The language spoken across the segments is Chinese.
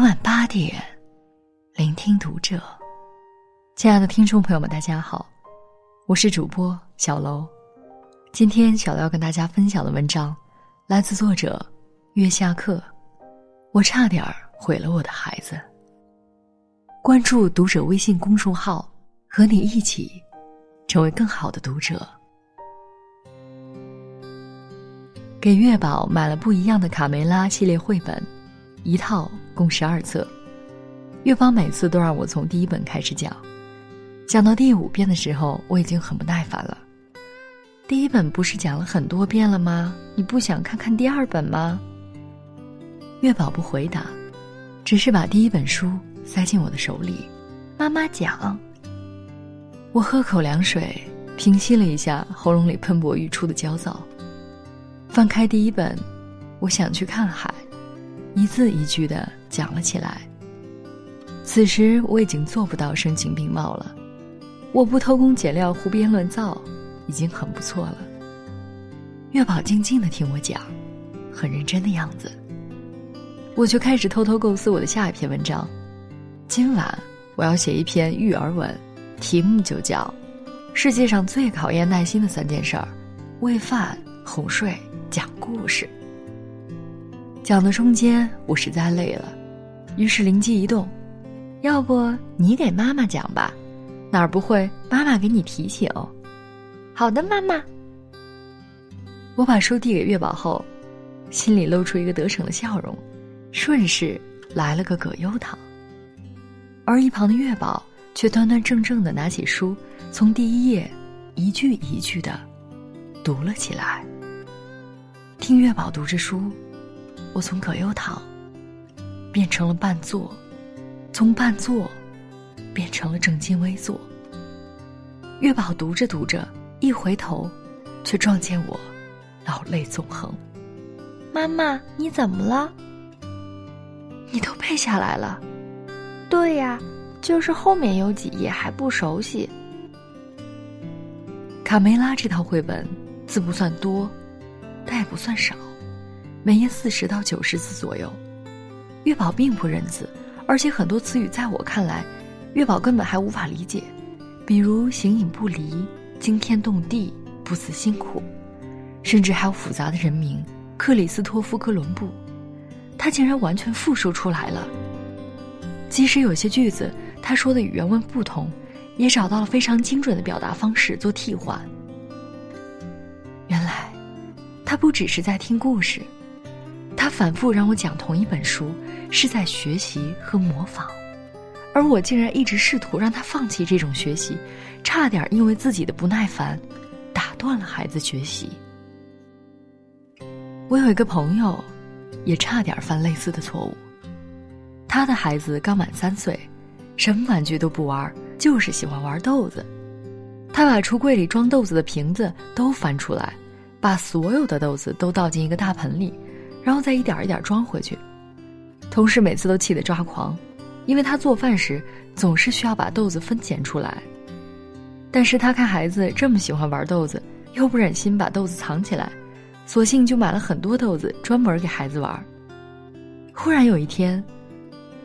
晚八点，聆听读者。亲爱的听众朋友们，大家好，我是主播小楼。今天小楼要跟大家分享的文章，来自作者月下客。我差点毁了我的孩子。关注读者微信公众号，和你一起成为更好的读者。给月宝买了不一样的卡梅拉系列绘本，一套。共十二册，月宝每次都让我从第一本开始讲，讲到第五遍的时候，我已经很不耐烦了。第一本不是讲了很多遍了吗？你不想看看第二本吗？月宝不回答，只是把第一本书塞进我的手里。妈妈讲。我喝口凉水，平息了一下喉咙里喷薄欲出的焦躁，翻开第一本，我想去看海。一字一句的讲了起来。此时我已经做不到声情并茂了，我不偷工减料、胡编乱造，已经很不错了。月宝静静的听我讲，很认真的样子。我就开始偷偷构思我的下一篇文章。今晚我要写一篇育儿文，题目就叫《世界上最考验耐心的三件事儿：喂饭、哄睡、讲故事》。讲的中间，我实在累了，于是灵机一动，要不你给妈妈讲吧，哪儿不会妈妈给你提醒。好的，妈妈。我把书递给月宝后，心里露出一个得逞的笑容，顺势来了个葛优躺。而一旁的月宝却端端正正的拿起书，从第一页一句一句的读了起来。听月宝读着书。我从葛优躺变成了半坐，从半坐变成了正襟危坐。月宝读着读着，一回头，却撞见我，老泪纵横。妈妈，你怎么了？你都背下来了？对呀，就是后面有几页还不熟悉。卡梅拉这套绘本字不算多，但也不算少。每页四十到九十字左右，月宝并不认字，而且很多词语在我看来，月宝根本还无法理解，比如形影不离、惊天动地、不辞辛苦，甚至还有复杂的人名克里斯托夫·哥伦布，他竟然完全复述出来了。即使有些句子他说的与原文不同，也找到了非常精准的表达方式做替换。原来，他不只是在听故事。反复让我讲同一本书，是在学习和模仿，而我竟然一直试图让他放弃这种学习，差点因为自己的不耐烦，打断了孩子学习。我有一个朋友，也差点犯类似的错误。他的孩子刚满三岁，什么玩具都不玩，就是喜欢玩豆子。他把橱柜里装豆子的瓶子都翻出来，把所有的豆子都倒进一个大盆里。然后再一点一点装回去，同事每次都气得抓狂，因为他做饭时总是需要把豆子分拣出来。但是他看孩子这么喜欢玩豆子，又不忍心把豆子藏起来，索性就买了很多豆子专门给孩子玩。忽然有一天，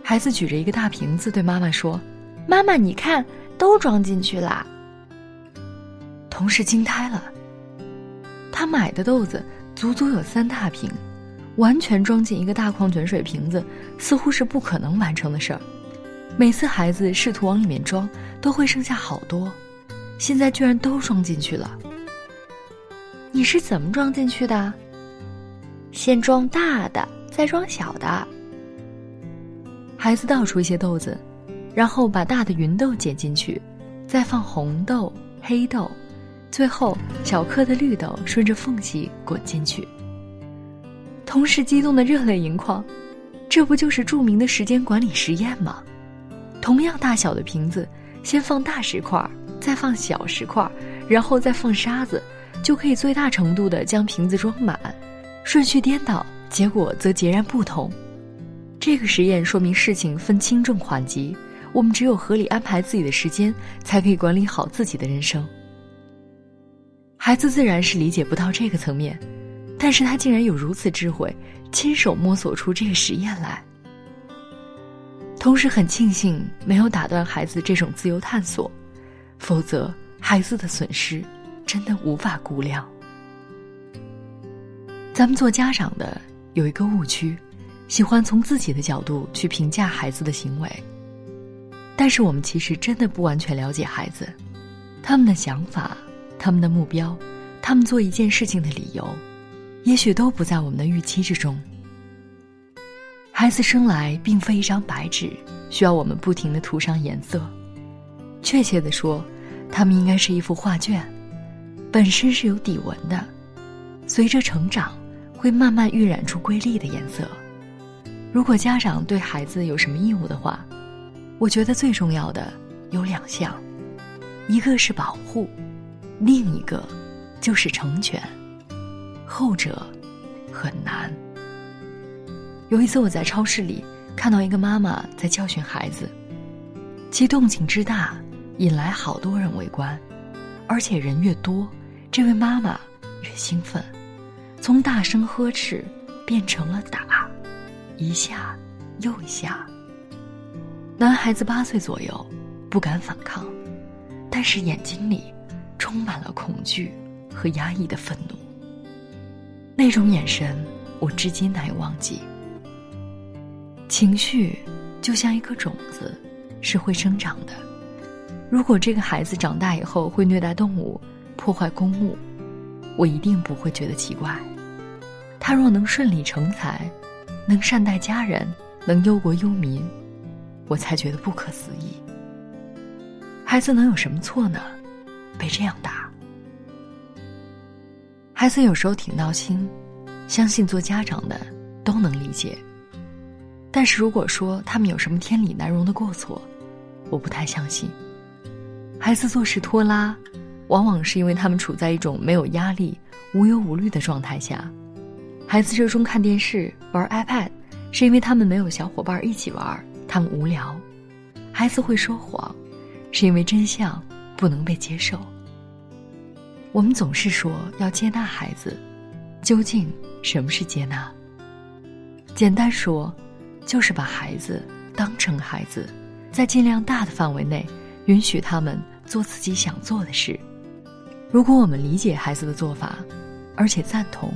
孩子举着一个大瓶子对妈妈说：“妈妈，你看，都装进去啦。”同事惊呆了，他买的豆子足足有三大瓶。完全装进一个大矿泉水瓶子，似乎是不可能完成的事儿。每次孩子试图往里面装，都会剩下好多，现在居然都装进去了。你是怎么装进去的？先装大的，再装小的。孩子倒出一些豆子，然后把大的芸豆捡进去，再放红豆、黑豆，最后小颗的绿豆顺着缝隙滚进去。同时激动的热泪盈眶，这不就是著名的时间管理实验吗？同样大小的瓶子，先放大石块，再放小石块，然后再放沙子，就可以最大程度的将瓶子装满。顺序颠倒，结果则截然不同。这个实验说明事情分轻重缓急，我们只有合理安排自己的时间，才可以管理好自己的人生。孩子自然是理解不到这个层面。但是他竟然有如此智慧，亲手摸索出这个实验来。同时很庆幸没有打断孩子这种自由探索，否则孩子的损失真的无法估量。咱们做家长的有一个误区，喜欢从自己的角度去评价孩子的行为，但是我们其实真的不完全了解孩子，他们的想法、他们的目标、他们做一件事情的理由，也许都不在我们的预期之中。孩子生来并非一张白纸，需要我们不停的涂上颜色。确切的说，他们应该是一幅画卷，本身是有底纹的，随着成长会慢慢晕染出瑰丽的颜色。如果家长对孩子有什么义务的话，我觉得最重要的有两项，一个是保护，另一个就是成全，后者很难。有一次，我在超市里看到一个妈妈在教训孩子，其动静之大，引来好多人围观，而且人越多，这位妈妈越兴奋，从大声呵斥变成了打，一下又一下。男孩子八岁左右，不敢反抗，但是眼睛里充满了恐惧和压抑的愤怒。那种眼神，我至今难以忘记。情绪就像一颗种子，是会生长的。如果这个孩子长大以后会虐待动物、破坏公物，我一定不会觉得奇怪。他若能顺理成才，能善待家人，能忧国忧民，我才觉得不可思议。孩子能有什么错呢？被这样打，孩子有时候挺闹心，相信做家长的都能理解。但是如果说他们有什么天理难容的过错，我不太相信。孩子做事拖拉，往往是因为他们处在一种没有压力、无忧无虑的状态下。孩子热衷看电视、玩 iPad，是因为他们没有小伙伴一起玩，他们无聊。孩子会说谎，是因为真相不能被接受。我们总是说要接纳孩子，究竟什么是接纳？简单说。就是把孩子当成孩子，在尽量大的范围内允许他们做自己想做的事。如果我们理解孩子的做法，而且赞同，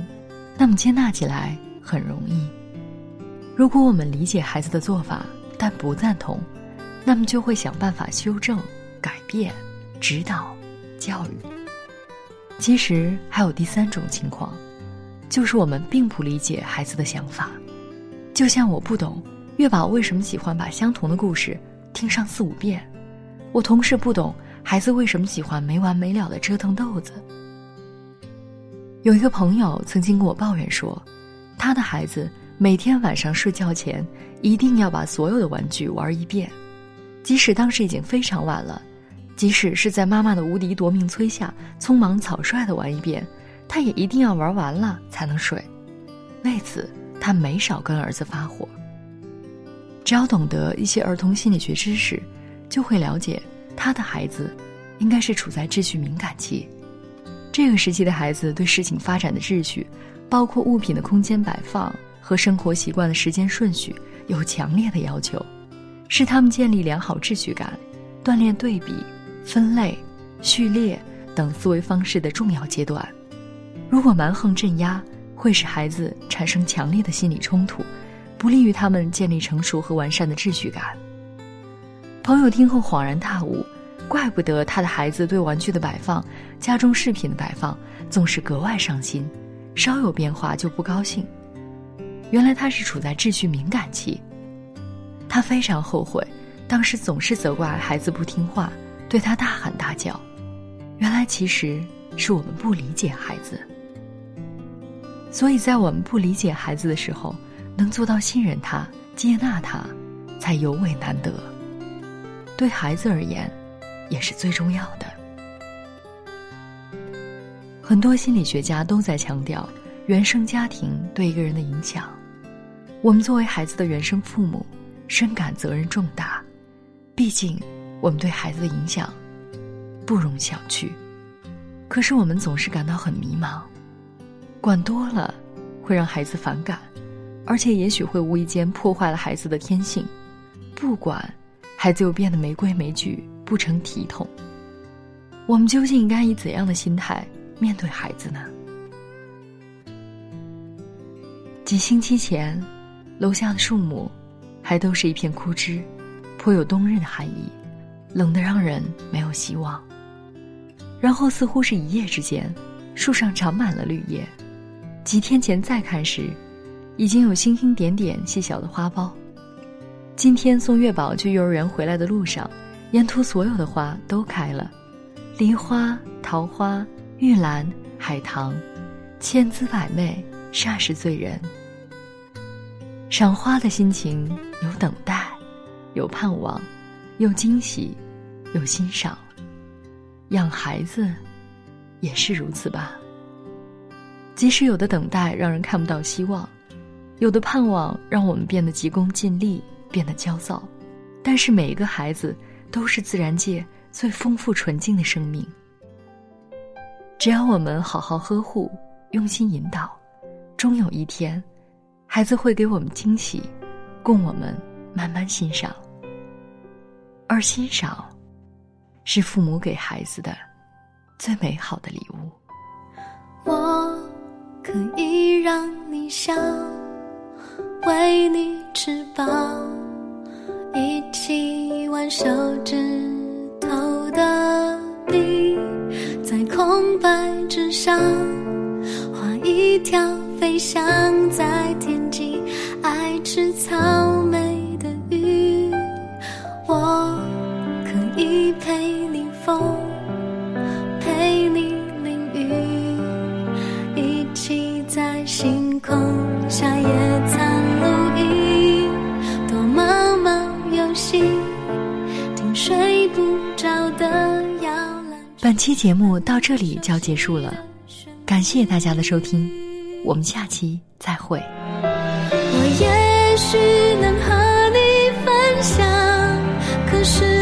那么接纳起来很容易；如果我们理解孩子的做法，但不赞同，那么就会想办法修正、改变、指导、教育。其实还有第三种情况，就是我们并不理解孩子的想法。就像我不懂月宝为什么喜欢把相同的故事听上四五遍，我同事不懂孩子为什么喜欢没完没了的折腾豆子。有一个朋友曾经跟我抱怨说，他的孩子每天晚上睡觉前一定要把所有的玩具玩一遍，即使当时已经非常晚了，即使是在妈妈的无敌夺命催下匆忙草率的玩一遍，他也一定要玩完了才能睡。为此。他没少跟儿子发火。只要懂得一些儿童心理学知识，就会了解他的孩子应该是处在秩序敏感期。这个时期的孩子对事情发展的秩序，包括物品的空间摆放和生活习惯的时间顺序，有强烈的要求，是他们建立良好秩序感、锻炼对比、分类、序列等思维方式的重要阶段。如果蛮横镇压，会使孩子产生强烈的心理冲突，不利于他们建立成熟和完善的秩序感。朋友听后恍然大悟，怪不得他的孩子对玩具的摆放、家中饰品的摆放总是格外上心，稍有变化就不高兴。原来他是处在秩序敏感期。他非常后悔，当时总是责怪孩子不听话，对他大喊大叫。原来其实是我们不理解孩子。所以在我们不理解孩子的时候，能做到信任他、接纳他，才尤为难得。对孩子而言，也是最重要的。很多心理学家都在强调原生家庭对一个人的影响。我们作为孩子的原生父母，深感责任重大。毕竟，我们对孩子的影响不容小觑。可是，我们总是感到很迷茫。管多了，会让孩子反感，而且也许会无意间破坏了孩子的天性。不管，孩子又变得没规没矩，不成体统。我们究竟应该以怎样的心态面对孩子呢？几星期前，楼下的树木还都是一片枯枝，颇有冬日的寒意，冷得让人没有希望。然后似乎是一夜之间，树上长满了绿叶。几天前再看时，已经有星星点点细小的花苞。今天送月宝去幼儿园回来的路上，沿途所有的花都开了，梨花、桃花、玉兰、海棠，千姿百媚，煞是醉人。赏花的心情有等待，有盼望，有惊喜，有欣赏。养孩子，也是如此吧。即使有的等待让人看不到希望，有的盼望让我们变得急功近利。变得焦躁，但是每一个孩子都是自然界最丰富纯净的生命。只要我们好好呵护、用心引导，终有一天，孩子会给我们惊喜，供我们慢慢欣赏。而欣赏，是父母给孩子的最美好的礼物。我可以让你笑，为你吃饱。一起玩手指头的笔，在空白纸上画一条飞翔在天际、爱吃草莓期节目到这里就要结束了感谢大家的收听我们下期再会。我也许能和你分享可是